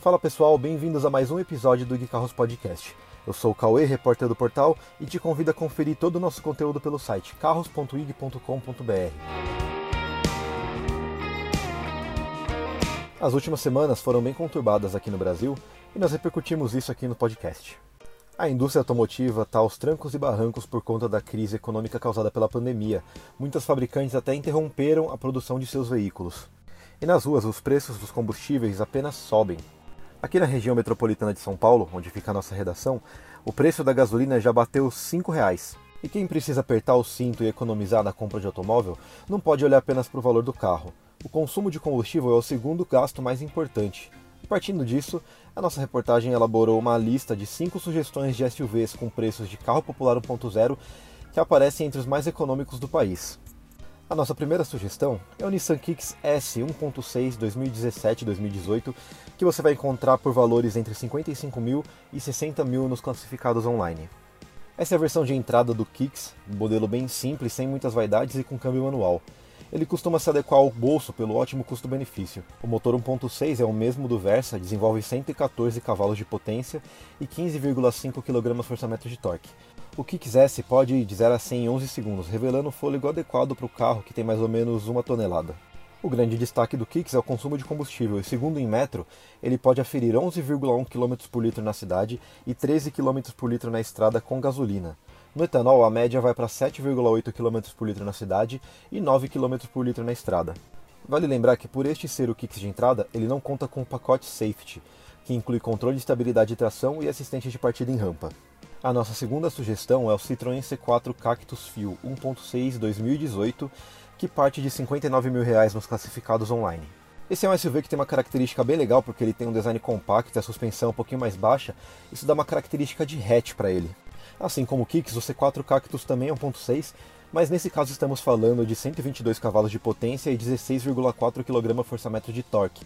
Fala pessoal, bem-vindos a mais um episódio do Guicarros Podcast. Eu sou o Cauê, repórter do portal, e te convido a conferir todo o nosso conteúdo pelo site carros.ig.com.br. As últimas semanas foram bem conturbadas aqui no Brasil e nós repercutimos isso aqui no podcast. A indústria automotiva está aos trancos e barrancos por conta da crise econômica causada pela pandemia. Muitas fabricantes até interromperam a produção de seus veículos. E nas ruas, os preços dos combustíveis apenas sobem. Aqui na região metropolitana de São Paulo, onde fica a nossa redação, o preço da gasolina já bateu R$ 5,00. E quem precisa apertar o cinto e economizar na compra de automóvel não pode olhar apenas para o valor do carro. O consumo de combustível é o segundo gasto mais importante. Partindo disso, a nossa reportagem elaborou uma lista de cinco sugestões de SUVs com preços de carro popular 1.0 que aparecem entre os mais econômicos do país. A nossa primeira sugestão é o Nissan Kicks S 1.6 2017-2018, que você vai encontrar por valores entre 55 mil e 60 mil nos classificados online. Essa é a versão de entrada do Kicks, um modelo bem simples, sem muitas vaidades e com câmbio manual ele costuma se adequar ao bolso pelo ótimo custo-benefício. O motor 1.6 é o mesmo do Versa, desenvolve 114 cavalos de potência e 15,5 kgfm de torque. O Kicks S pode de 0 a 100 em 11 segundos, revelando um fôlego adequado para o carro que tem mais ou menos uma tonelada. O grande destaque do Kicks é o consumo de combustível, e segundo o Inmetro, ele pode aferir 11,1 km por litro na cidade e 13 km por litro na estrada com gasolina. No etanol, a média vai para 7,8 km por litro na cidade e 9 km por litro na estrada. Vale lembrar que por este ser o Kicks de entrada, ele não conta com o pacote Safety, que inclui controle de estabilidade de tração e assistente de partida em rampa. A nossa segunda sugestão é o Citroën C4 Cactus Fuel 1.6 2018, que parte de 59 mil reais nos classificados online. Esse é um SUV que tem uma característica bem legal porque ele tem um design compacto e a suspensão um pouquinho mais baixa, isso dá uma característica de hatch para ele. Assim como o Kicks, o C4 Cactus também é 1.6, mas nesse caso estamos falando de 122 cavalos de potência e 16,4 kgfm de torque.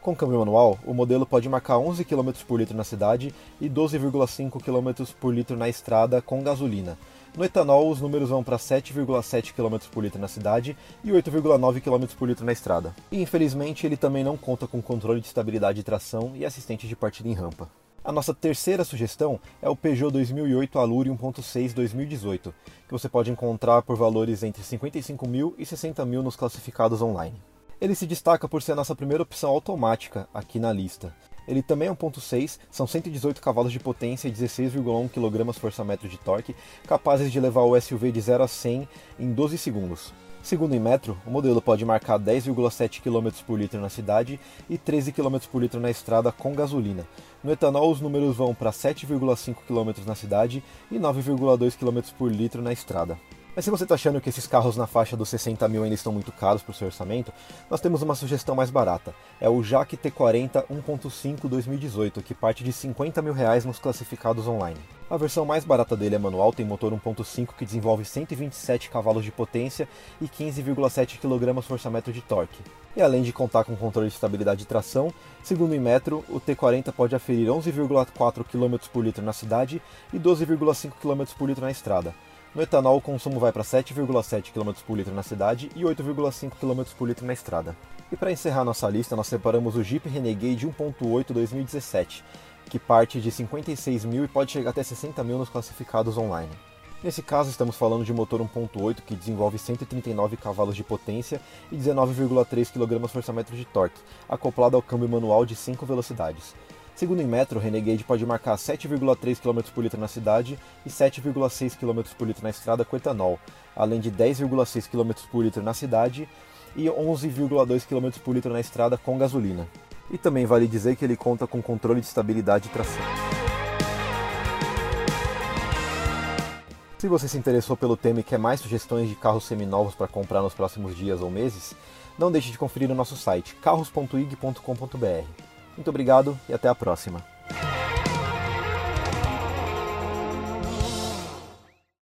Com câmbio manual, o modelo pode marcar 11 km por litro na cidade e 12,5 km por litro na estrada com gasolina. No etanol, os números vão para 7,7 km por litro na cidade e 8,9 km por litro na estrada. E infelizmente ele também não conta com controle de estabilidade de tração e assistente de partida em rampa. A nossa terceira sugestão é o Peugeot 2008 Allure 1.6 2018, que você pode encontrar por valores entre 55 mil e 60 mil nos classificados online. Ele se destaca por ser a nossa primeira opção automática aqui na lista. Ele também é 1.6, são 118 cavalos de potência e 16,1 kgfm de torque, capazes de levar o SUV de 0 a 100 em 12 segundos. Segundo em metro, o modelo pode marcar 10,7 km por litro na cidade e 13 km por litro na estrada com gasolina. No etanol, os números vão para 7,5 km na cidade e 9,2 km por litro na estrada. Mas se você está achando que esses carros na faixa dos 60 mil ainda estão muito caros para o seu orçamento, nós temos uma sugestão mais barata. É o Jaque T40 1.5 2018, que parte de 50 mil reais nos classificados online. A versão mais barata dele é manual, tem motor 1.5 que desenvolve 127 cavalos de potência e 15,7 kgfm de torque. E além de contar com controle de estabilidade de tração, segundo o Inmetro, o T40 pode aferir 11,4 km por litro na cidade e 12,5 km por litro na estrada. No etanol, o consumo vai para 7,7 km por litro na cidade e 8,5 km por litro na estrada. E para encerrar nossa lista, nós separamos o Jeep Renegade 1.8 2017, que parte de 56 mil e pode chegar até 60 mil nos classificados online. Nesse caso, estamos falando de motor 1.8 que desenvolve 139 cavalos de potência e 19,3 kgfm de torque, acoplado ao câmbio manual de 5 velocidades. Segundo em metro, o Renegade pode marcar 7,3 km por litro na cidade e 7,6 km por litro na estrada com etanol, além de 10,6 km por litro na cidade e 11,2 km por litro na estrada com gasolina. E também vale dizer que ele conta com controle de estabilidade e tração. Se você se interessou pelo tema e quer mais sugestões de carros seminovos para comprar nos próximos dias ou meses, não deixe de conferir o nosso site carros.ig.com.br. Muito obrigado e até a próxima.